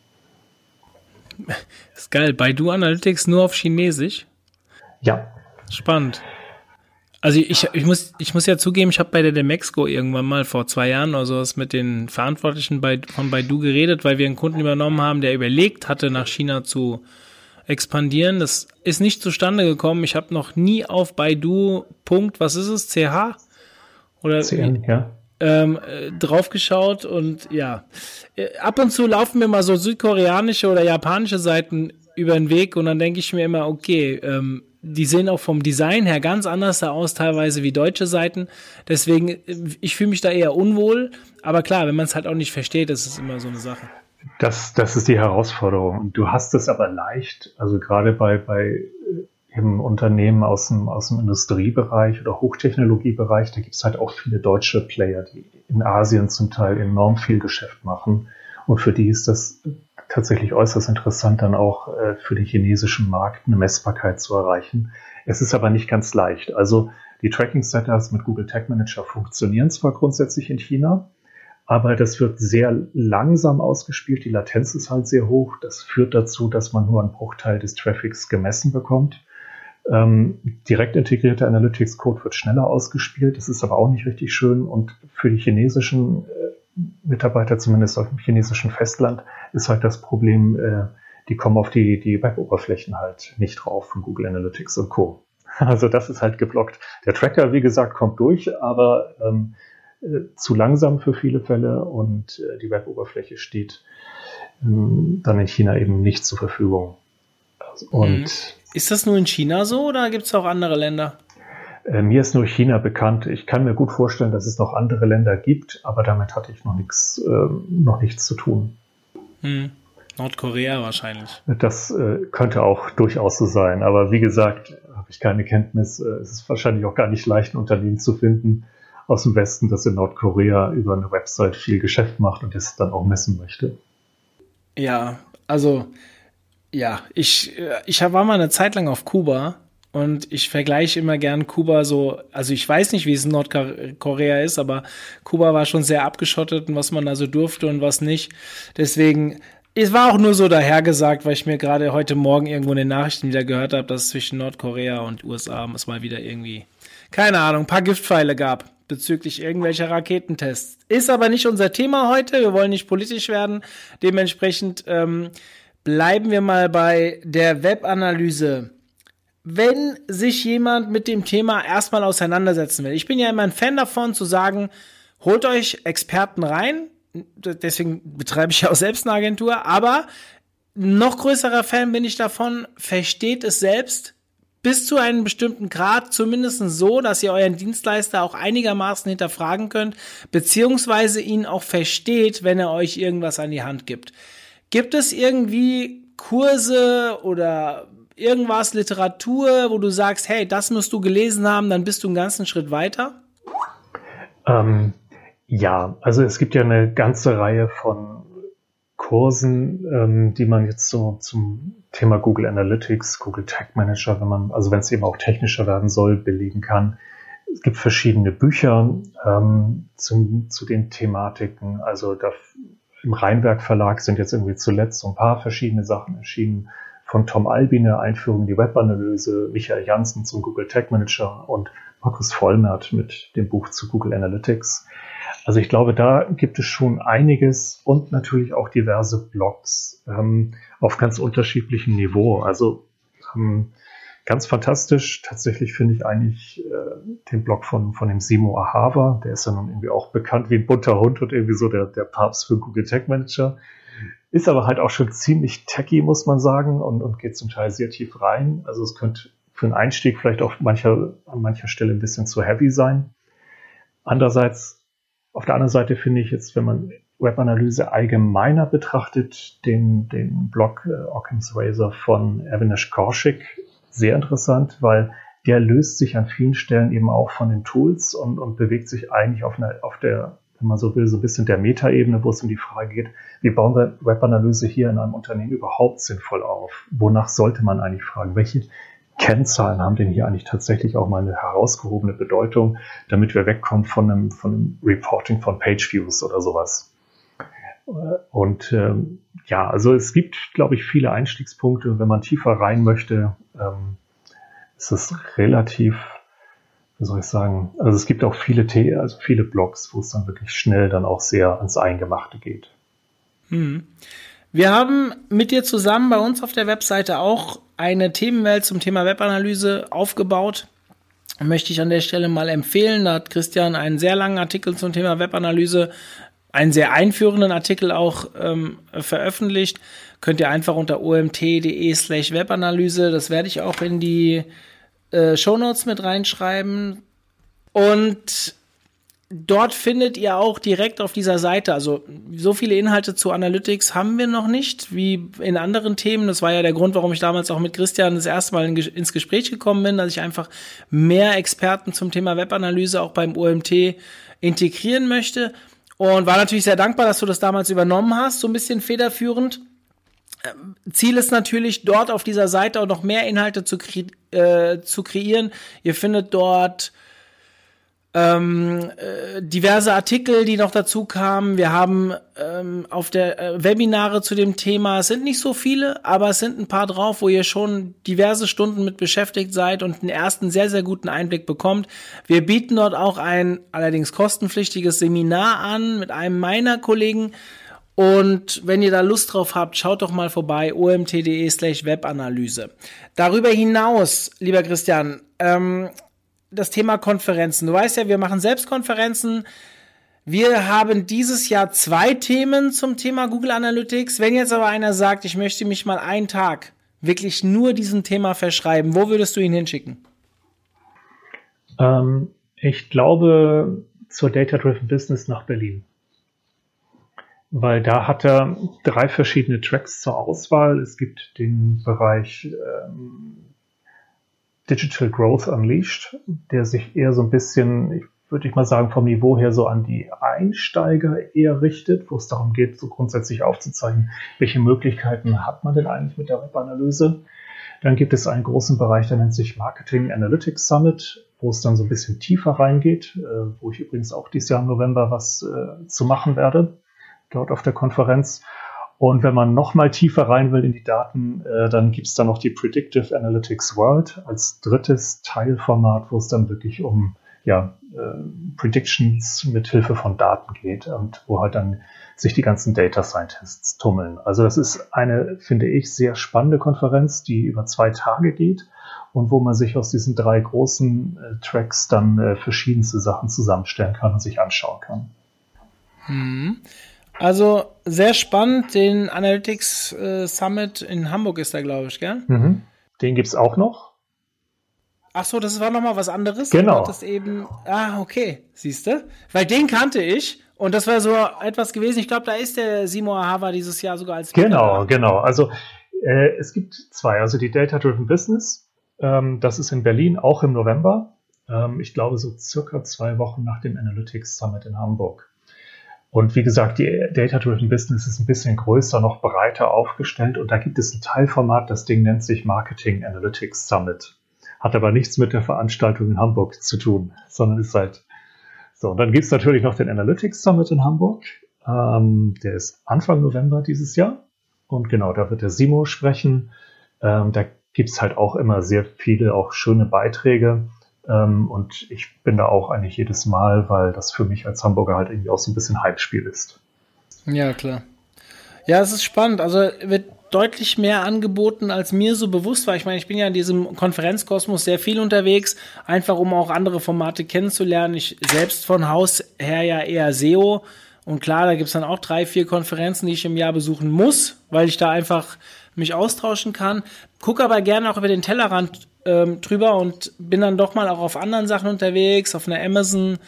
Das ist geil. Baidu Analytics nur auf Chinesisch? Ja. Spannend. Also ich, ich, muss, ich muss ja zugeben, ich habe bei der Demexco irgendwann mal vor zwei Jahren oder sowas mit den Verantwortlichen bei, von Baidu geredet, weil wir einen Kunden übernommen haben, der überlegt hatte, nach China zu expandieren. Das ist nicht zustande gekommen. Ich habe noch nie auf Baidu Punkt, was ist es, CH? Oder CN, ja. Ähm, äh, draufgeschaut und ja, äh, ab und zu laufen mir mal so südkoreanische oder japanische Seiten über den Weg und dann denke ich mir immer, okay, ähm, die sehen auch vom Design her ganz anders da aus, teilweise wie deutsche Seiten. Deswegen, ich fühle mich da eher unwohl. Aber klar, wenn man es halt auch nicht versteht, ist es immer so eine Sache. Das, das ist die Herausforderung. Du hast es aber leicht, also gerade bei, bei im Unternehmen aus dem, aus dem Industriebereich oder Hochtechnologiebereich, da gibt es halt auch viele deutsche Player, die in Asien zum Teil enorm viel Geschäft machen. Und für die ist das tatsächlich äußerst interessant, dann auch äh, für den chinesischen Markt eine Messbarkeit zu erreichen. Es ist aber nicht ganz leicht. Also die Tracking-Setups mit Google Tag Manager funktionieren zwar grundsätzlich in China, aber das wird sehr langsam ausgespielt. Die Latenz ist halt sehr hoch. Das führt dazu, dass man nur einen Bruchteil des Traffics gemessen bekommt. Ähm, direkt integrierter Analytics-Code wird schneller ausgespielt. Das ist aber auch nicht richtig schön. Und für die chinesischen äh, Mitarbeiter, zumindest auf dem chinesischen Festland, ist halt das Problem, äh, die kommen auf die, die Web-Oberflächen halt nicht drauf von Google Analytics und Co. Also das ist halt geblockt. Der Tracker, wie gesagt, kommt durch, aber ähm, äh, zu langsam für viele Fälle und äh, die Web-Oberfläche steht ähm, dann in China eben nicht zur Verfügung. Und mhm. ist das nur in China so oder gibt es auch andere Länder? Äh, mir ist nur China bekannt. Ich kann mir gut vorstellen, dass es noch andere Länder gibt, aber damit hatte ich noch nichts, äh, noch nichts zu tun. Hm. Nordkorea wahrscheinlich. Das äh, könnte auch durchaus so sein. Aber wie gesagt, habe ich keine Kenntnis. Äh, es ist wahrscheinlich auch gar nicht leicht, ein Unternehmen zu finden aus dem Westen, das in Nordkorea über eine Website viel Geschäft macht und es dann auch messen möchte. Ja, also ja, ich, ich war mal eine Zeit lang auf Kuba und ich vergleiche immer gern Kuba so, also ich weiß nicht, wie es in Nordkorea ist, aber Kuba war schon sehr abgeschottet und was man da so durfte und was nicht. Deswegen, es war auch nur so dahergesagt, weil ich mir gerade heute Morgen irgendwo in den Nachrichten wieder gehört habe, dass zwischen Nordkorea und USA es mal wieder irgendwie, keine Ahnung, ein paar Giftpfeile gab. bezüglich irgendwelcher Raketentests. Ist aber nicht unser Thema heute. Wir wollen nicht politisch werden. Dementsprechend ähm, bleiben wir mal bei der Webanalyse. Wenn sich jemand mit dem Thema erstmal auseinandersetzen will. Ich bin ja immer ein Fan davon zu sagen, holt euch Experten rein. Deswegen betreibe ich ja auch selbst eine Agentur. Aber noch größerer Fan bin ich davon, versteht es selbst, bis zu einem bestimmten Grad zumindest so, dass ihr euren Dienstleister auch einigermaßen hinterfragen könnt, beziehungsweise ihn auch versteht, wenn er euch irgendwas an die Hand gibt. Gibt es irgendwie Kurse oder irgendwas, Literatur, wo du sagst, hey, das musst du gelesen haben, dann bist du einen ganzen Schritt weiter? Ähm, ja, also es gibt ja eine ganze Reihe von Kursen, ähm, die man jetzt so zum Thema Google Analytics, Google Tag Manager, wenn man, also wenn es eben auch technischer werden soll, belegen kann. Es gibt verschiedene Bücher ähm, zum, zu den Thematiken. Also da, im Rheinberg Verlag sind jetzt irgendwie zuletzt so ein paar verschiedene Sachen erschienen. Von Tom Albine, Einführung in die Webanalyse, Michael Janssen zum Google Tag Manager und Markus Vollmert mit dem Buch zu Google Analytics. Also ich glaube, da gibt es schon einiges und natürlich auch diverse Blogs ähm, auf ganz unterschiedlichem Niveau. Also ähm, ganz fantastisch. Tatsächlich finde ich eigentlich äh, den Blog von, von dem Simo Ahava, der ist ja nun irgendwie auch bekannt wie ein bunter Hund und irgendwie so der, der Papst für Google Tech Manager. Ist aber halt auch schon ziemlich techy, muss man sagen, und, und geht zum Teil sehr tief rein. Also es könnte für einen Einstieg vielleicht auch mancher, an mancher Stelle ein bisschen zu heavy sein. Andererseits auf der anderen Seite finde ich jetzt, wenn man Webanalyse allgemeiner betrachtet, den, den Blog äh, Occam's Razor von Avinash Kaushik sehr interessant, weil der löst sich an vielen Stellen eben auch von den Tools und, und bewegt sich eigentlich auf, einer, auf der, wenn man so will, so ein bisschen der Metaebene, wo es um die Frage geht, wie bauen wir Webanalyse hier in einem Unternehmen überhaupt sinnvoll auf? Wonach sollte man eigentlich fragen? Welche Kennzahlen haben denn hier eigentlich tatsächlich auch mal eine herausgehobene Bedeutung, damit wir wegkommen von einem, von einem Reporting von Page-Views oder sowas. Und ähm, ja, also es gibt, glaube ich, viele Einstiegspunkte. Wenn man tiefer rein möchte, ähm, ist es relativ, wie soll ich sagen, also es gibt auch viele, The also viele Blogs, wo es dann wirklich schnell dann auch sehr ans Eingemachte geht. Hm. Wir haben mit dir zusammen bei uns auf der Webseite auch eine Themenwelt zum Thema Webanalyse aufgebaut. Möchte ich an der Stelle mal empfehlen. Da hat Christian einen sehr langen Artikel zum Thema Webanalyse, einen sehr einführenden Artikel auch ähm, veröffentlicht. Könnt ihr einfach unter omt.de slash Webanalyse, das werde ich auch in die äh, Show Notes mit reinschreiben. Und dort findet ihr auch direkt auf dieser Seite, also so viele Inhalte zu Analytics haben wir noch nicht, wie in anderen Themen. Das war ja der Grund, warum ich damals auch mit Christian das erste Mal in, ins Gespräch gekommen bin, dass ich einfach mehr Experten zum Thema Webanalyse auch beim OMT integrieren möchte. Und war natürlich sehr dankbar, dass du das damals übernommen hast, so ein bisschen federführend. Ziel ist natürlich, dort auf dieser Seite auch noch mehr Inhalte zu, kre äh, zu kreieren. Ihr findet dort ähm, äh, diverse Artikel, die noch dazu kamen. Wir haben ähm, auf der äh, Webinare zu dem Thema, es sind nicht so viele, aber es sind ein paar drauf, wo ihr schon diverse Stunden mit beschäftigt seid und einen ersten sehr, sehr guten Einblick bekommt. Wir bieten dort auch ein allerdings kostenpflichtiges Seminar an mit einem meiner Kollegen. Und wenn ihr da Lust drauf habt, schaut doch mal vorbei, omt.de slash Webanalyse. Darüber hinaus, lieber Christian, ähm, das Thema Konferenzen. Du weißt ja, wir machen selbst Konferenzen. Wir haben dieses Jahr zwei Themen zum Thema Google Analytics. Wenn jetzt aber einer sagt, ich möchte mich mal einen Tag wirklich nur diesem Thema verschreiben, wo würdest du ihn hinschicken? Ähm, ich glaube zur Data Driven Business nach Berlin. Weil da hat er drei verschiedene Tracks zur Auswahl. Es gibt den Bereich ähm, Digital Growth Unleashed, der sich eher so ein bisschen, würde ich mal sagen, vom Niveau her so an die Einsteiger eher richtet, wo es darum geht, so grundsätzlich aufzuzeigen, welche Möglichkeiten hat man denn eigentlich mit der Webanalyse. Dann gibt es einen großen Bereich, der nennt sich Marketing Analytics Summit, wo es dann so ein bisschen tiefer reingeht, äh, wo ich übrigens auch dieses Jahr im November was äh, zu machen werde, dort auf der Konferenz. Und wenn man noch mal tiefer rein will in die Daten, äh, dann gibt es da noch die Predictive Analytics World als drittes Teilformat, wo es dann wirklich um ja, äh, Predictions mit Hilfe von Daten geht und wo halt dann sich die ganzen Data Scientists tummeln. Also das ist eine, finde ich, sehr spannende Konferenz, die über zwei Tage geht und wo man sich aus diesen drei großen äh, Tracks dann äh, verschiedenste Sachen zusammenstellen kann und sich anschauen kann. Hm. Also sehr spannend, den Analytics äh, Summit in Hamburg ist da, glaube ich, gell? Mhm. Den gibt es auch noch. Ach so, das war nochmal was anderes? Genau. Das eben, ah, okay, siehst du? Weil den kannte ich und das war so etwas gewesen. Ich glaube, da ist der Simon Hava dieses Jahr sogar als Genau, genau. Also äh, es gibt zwei. Also die Data Driven Business, ähm, das ist in Berlin auch im November. Ähm, ich glaube, so circa zwei Wochen nach dem Analytics Summit in Hamburg. Und wie gesagt, die Data Driven Business ist ein bisschen größer, noch breiter aufgestellt. Und da gibt es ein Teilformat, das Ding nennt sich Marketing Analytics Summit hat aber nichts mit der Veranstaltung in Hamburg zu tun, sondern ist halt so. Und dann gibt es natürlich noch den Analytics Summit in Hamburg. Ähm, der ist Anfang November dieses Jahr. Und genau, da wird der Simo sprechen. Ähm, da gibt es halt auch immer sehr viele, auch schöne Beiträge. Ähm, und ich bin da auch eigentlich jedes Mal, weil das für mich als Hamburger halt irgendwie auch so ein bisschen Hype-Spiel ist. Ja, klar. Ja, es ist spannend. Also wird deutlich mehr angeboten, als mir so bewusst war. Ich meine, ich bin ja in diesem Konferenzkosmos sehr viel unterwegs, einfach um auch andere Formate kennenzulernen. Ich selbst von Haus her ja eher SEO. Und klar, da gibt's dann auch drei, vier Konferenzen, die ich im Jahr besuchen muss, weil ich da einfach mich austauschen kann. Guck aber gerne auch über den Tellerrand ähm, drüber und bin dann doch mal auch auf anderen Sachen unterwegs, auf einer Amazon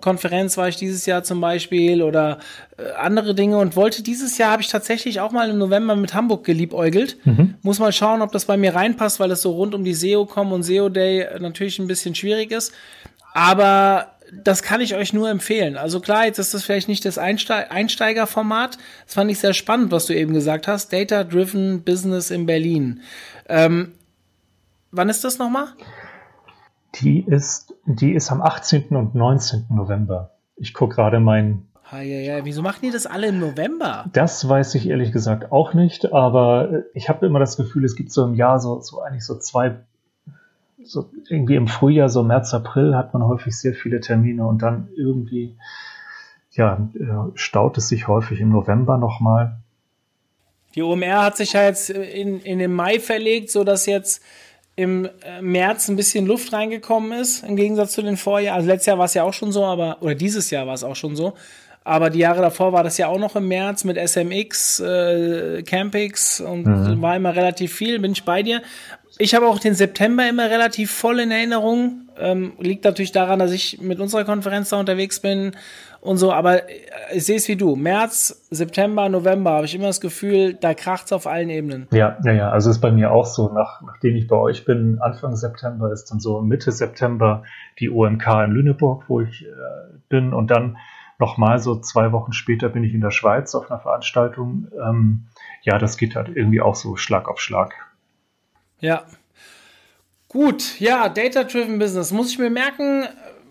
Konferenz war ich dieses Jahr zum Beispiel oder äh, andere Dinge und wollte dieses Jahr habe ich tatsächlich auch mal im November mit Hamburg geliebäugelt. Mhm. Muss mal schauen, ob das bei mir reinpasst, weil es so rund um die SEO-Com und SEO-Day natürlich ein bisschen schwierig ist. Aber das kann ich euch nur empfehlen. Also klar, jetzt ist das vielleicht nicht das Einste Einsteigerformat. Das fand ich sehr spannend, was du eben gesagt hast. Data-Driven Business in Berlin. Ähm, wann ist das nochmal? Die ist, die ist am 18. und 19. November. Ich gucke gerade mein. Ja, ja, wieso machen die das alle im November? Das weiß ich ehrlich gesagt auch nicht, aber ich habe immer das Gefühl, es gibt so im Jahr so, so eigentlich so zwei, so irgendwie im Frühjahr, so März, April hat man häufig sehr viele Termine und dann irgendwie, ja, staut es sich häufig im November nochmal. Die OMR hat sich ja jetzt in, in den Mai verlegt, sodass jetzt im äh, März ein bisschen Luft reingekommen ist, im Gegensatz zu den Vorjahren. Also letztes Jahr war es ja auch schon so, aber, oder dieses Jahr war es auch schon so. Aber die Jahre davor war das ja auch noch im März mit SMX, äh, Campix und mhm. war immer relativ viel, bin ich bei dir. Ich habe auch den September immer relativ voll in Erinnerung. Ähm, liegt natürlich daran, dass ich mit unserer Konferenz da unterwegs bin und so, aber ich sehe es wie du. März, September, November habe ich immer das Gefühl, da kracht es auf allen Ebenen. Ja, ja, ja. Also ist bei mir auch so. Nach, nachdem ich bei euch bin, Anfang September ist dann so Mitte September die OMK in Lüneburg, wo ich äh, bin. Und dann nochmal so zwei Wochen später bin ich in der Schweiz auf einer Veranstaltung. Ähm, ja, das geht halt irgendwie auch so Schlag auf Schlag. Ja. Gut, ja, Data-Driven Business. Muss ich mir merken,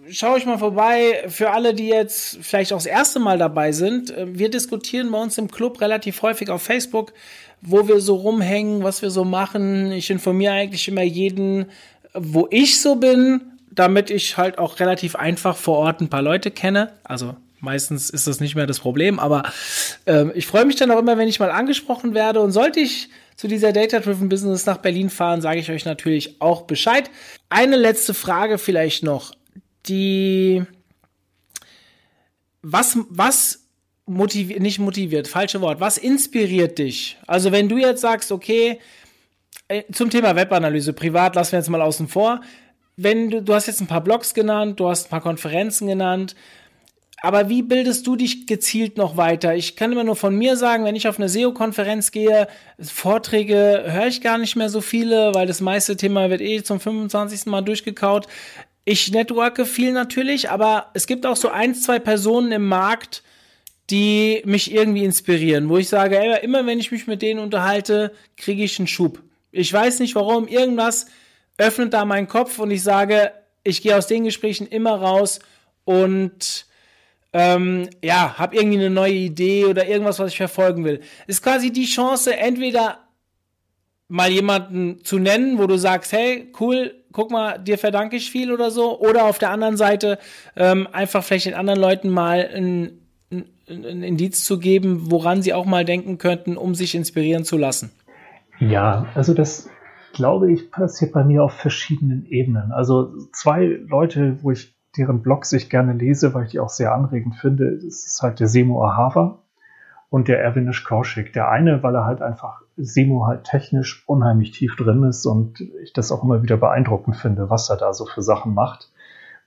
schau ich mal vorbei. Für alle, die jetzt vielleicht auch das erste Mal dabei sind, äh, wir diskutieren bei uns im Club relativ häufig auf Facebook, wo wir so rumhängen, was wir so machen. Ich informiere eigentlich immer jeden, wo ich so bin, damit ich halt auch relativ einfach vor Ort ein paar Leute kenne. Also meistens ist das nicht mehr das Problem, aber äh, ich freue mich dann auch immer, wenn ich mal angesprochen werde. Und sollte ich zu dieser Data-Driven Business nach Berlin fahren, sage ich euch natürlich auch Bescheid. Eine letzte Frage vielleicht noch die was was motiviert nicht motiviert, falsche Wort. Was inspiriert dich? Also wenn du jetzt sagst, okay, äh, zum Thema Webanalyse privat lassen wir jetzt mal außen vor. Wenn du du hast jetzt ein paar Blogs genannt, du hast ein paar Konferenzen genannt, aber wie bildest du dich gezielt noch weiter? Ich kann immer nur von mir sagen, wenn ich auf eine SEO-Konferenz gehe, Vorträge höre ich gar nicht mehr so viele, weil das meiste Thema wird eh zum 25. Mal durchgekaut ich networke viel natürlich, aber es gibt auch so ein, zwei Personen im Markt, die mich irgendwie inspirieren, wo ich sage, ey, immer wenn ich mich mit denen unterhalte, kriege ich einen Schub. Ich weiß nicht warum, irgendwas öffnet da meinen Kopf und ich sage, ich gehe aus den Gesprächen immer raus und ähm, ja, habe irgendwie eine neue Idee oder irgendwas, was ich verfolgen will. Ist quasi die Chance, entweder mal jemanden zu nennen, wo du sagst, hey, cool, guck mal, dir verdanke ich viel oder so. Oder auf der anderen Seite ähm, einfach vielleicht den anderen Leuten mal ein, ein, ein Indiz zu geben, woran sie auch mal denken könnten, um sich inspirieren zu lassen. Ja, also das glaube ich passiert bei mir auf verschiedenen Ebenen. Also zwei Leute, wo ich deren Blogs ich gerne lese, weil ich die auch sehr anregend finde, das ist halt der Semo Ahava und der Erwinish Kaushik. Der eine, weil er halt einfach Simo halt technisch unheimlich tief drin ist und ich das auch immer wieder beeindruckend finde, was er da so für Sachen macht.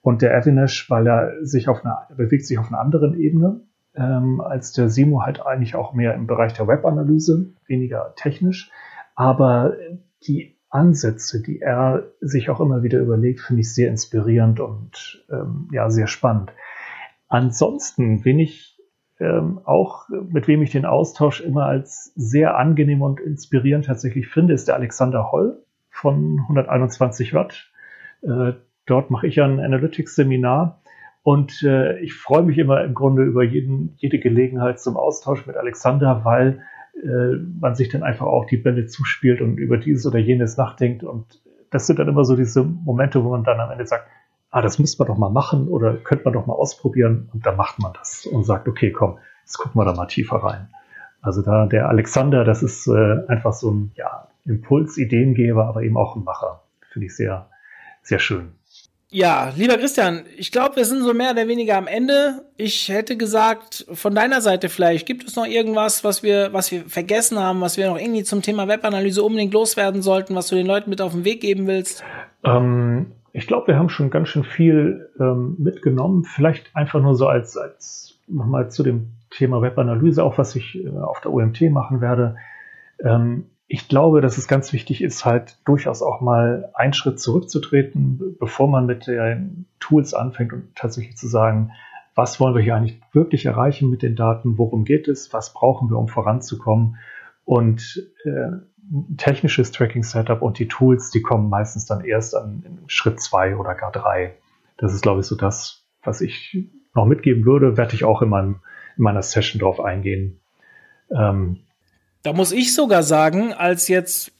Und der Avinash, weil er sich auf einer, er bewegt sich auf einer anderen Ebene, ähm, als der Simo halt eigentlich auch mehr im Bereich der Webanalyse, weniger technisch. Aber die Ansätze, die er sich auch immer wieder überlegt, finde ich sehr inspirierend und ähm, ja, sehr spannend. Ansonsten bin ich ähm, auch mit wem ich den Austausch immer als sehr angenehm und inspirierend tatsächlich finde, ist der Alexander Holl von 121 Watt. Äh, dort mache ich ein Analytics-Seminar und äh, ich freue mich immer im Grunde über jeden, jede Gelegenheit zum Austausch mit Alexander, weil äh, man sich dann einfach auch die Bälle zuspielt und über dieses oder jenes nachdenkt. Und das sind dann immer so diese Momente, wo man dann am Ende sagt, ah, das müsste man doch mal machen oder könnte man doch mal ausprobieren. Und dann macht man das und sagt, okay, komm, jetzt gucken wir da mal tiefer rein. Also da der Alexander, das ist äh, einfach so ein ja, Impuls, Ideengeber, aber eben auch ein Macher. Finde ich sehr, sehr schön. Ja, lieber Christian, ich glaube, wir sind so mehr oder weniger am Ende. Ich hätte gesagt, von deiner Seite vielleicht, gibt es noch irgendwas, was wir, was wir vergessen haben, was wir noch irgendwie zum Thema Webanalyse unbedingt loswerden sollten, was du den Leuten mit auf den Weg geben willst? Ähm, ich glaube, wir haben schon ganz schön viel ähm, mitgenommen. Vielleicht einfach nur so als, als nochmal zu dem Thema Webanalyse, auch was ich äh, auf der OMT machen werde. Ähm, ich glaube, dass es ganz wichtig ist, halt durchaus auch mal einen Schritt zurückzutreten, bevor man mit den Tools anfängt und tatsächlich zu sagen, was wollen wir hier eigentlich wirklich erreichen mit den Daten, worum geht es, was brauchen wir, um voranzukommen. Und äh, technisches Tracking-Setup und die Tools, die kommen meistens dann erst an Schritt zwei oder gar drei. Das ist, glaube ich, so das, was ich noch mitgeben würde, werde ich auch in, meinem, in meiner Session drauf eingehen. Ähm, da muss ich sogar sagen, als jetzt,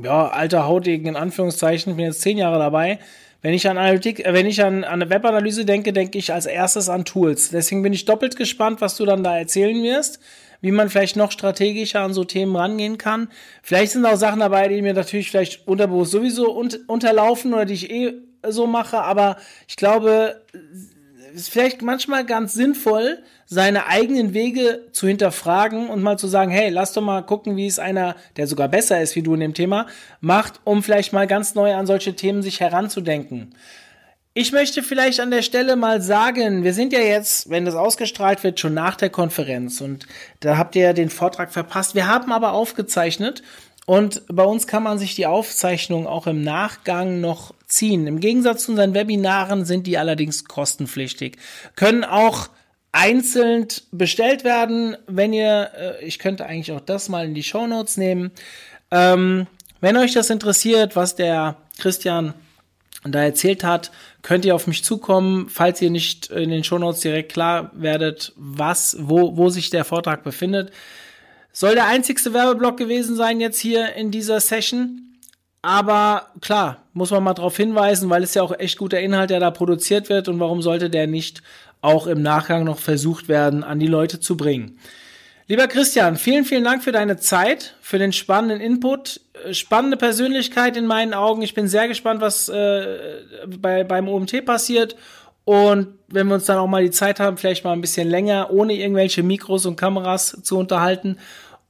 ja, alter Hautigen in Anführungszeichen, bin jetzt zehn Jahre dabei, wenn ich an Analytik, äh, wenn ich an, an eine Webanalyse denke, denke ich als erstes an Tools. Deswegen bin ich doppelt gespannt, was du dann da erzählen wirst wie man vielleicht noch strategischer an so Themen rangehen kann. Vielleicht sind auch Sachen dabei, die mir natürlich vielleicht unterbewusst sowieso un unterlaufen oder die ich eh so mache, aber ich glaube, es ist vielleicht manchmal ganz sinnvoll, seine eigenen Wege zu hinterfragen und mal zu sagen, hey, lass doch mal gucken, wie es einer, der sogar besser ist wie du in dem Thema, macht, um vielleicht mal ganz neu an solche Themen sich heranzudenken. Ich möchte vielleicht an der Stelle mal sagen, wir sind ja jetzt, wenn das ausgestrahlt wird, schon nach der Konferenz und da habt ihr ja den Vortrag verpasst. Wir haben aber aufgezeichnet und bei uns kann man sich die Aufzeichnung auch im Nachgang noch ziehen. Im Gegensatz zu unseren Webinaren sind die allerdings kostenpflichtig. Können auch einzeln bestellt werden, wenn ihr, äh, ich könnte eigentlich auch das mal in die Show Notes nehmen. Ähm, wenn euch das interessiert, was der Christian da erzählt hat, könnt ihr auf mich zukommen, falls ihr nicht in den Shownotes direkt klar werdet, was, wo, wo sich der Vortrag befindet. Soll der einzigste Werbeblock gewesen sein jetzt hier in dieser Session. Aber klar, muss man mal darauf hinweisen, weil es ja auch echt guter Inhalt, der da produziert wird und warum sollte der nicht auch im Nachgang noch versucht werden, an die Leute zu bringen. Lieber Christian, vielen, vielen Dank für deine Zeit, für den spannenden Input. Äh, spannende Persönlichkeit in meinen Augen. Ich bin sehr gespannt, was äh, bei, beim OMT passiert. Und wenn wir uns dann auch mal die Zeit haben, vielleicht mal ein bisschen länger, ohne irgendwelche Mikros und Kameras zu unterhalten.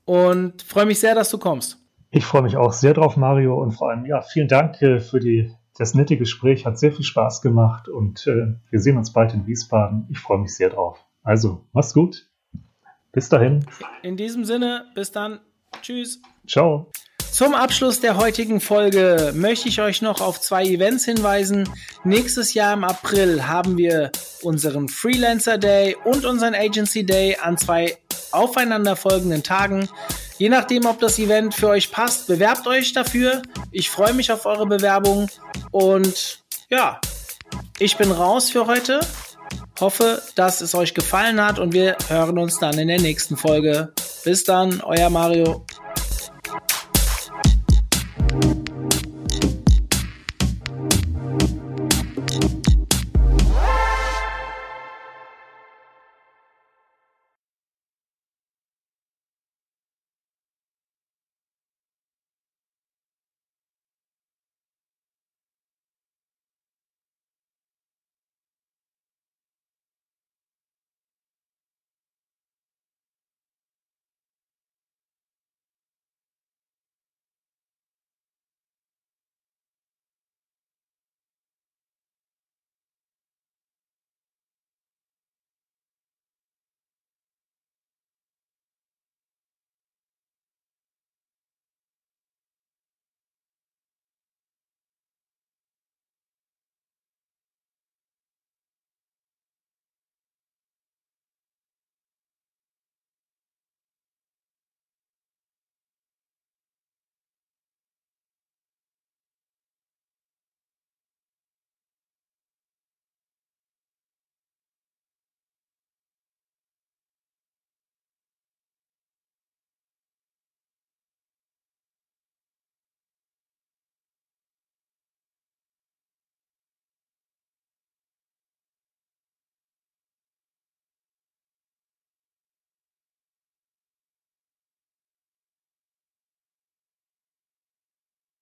Und freue mich sehr, dass du kommst. Ich freue mich auch sehr drauf, Mario. Und vor allem, ja, vielen Dank äh, für die, das nette Gespräch. Hat sehr viel Spaß gemacht. Und äh, wir sehen uns bald in Wiesbaden. Ich freue mich sehr drauf. Also, mach's gut. Bis dahin. In diesem Sinne, bis dann. Tschüss. Ciao. Zum Abschluss der heutigen Folge möchte ich euch noch auf zwei Events hinweisen. Nächstes Jahr im April haben wir unseren Freelancer Day und unseren Agency Day an zwei aufeinanderfolgenden Tagen. Je nachdem, ob das Event für euch passt, bewerbt euch dafür. Ich freue mich auf eure Bewerbung und ja, ich bin raus für heute. Hoffe, dass es euch gefallen hat und wir hören uns dann in der nächsten Folge. Bis dann, euer Mario.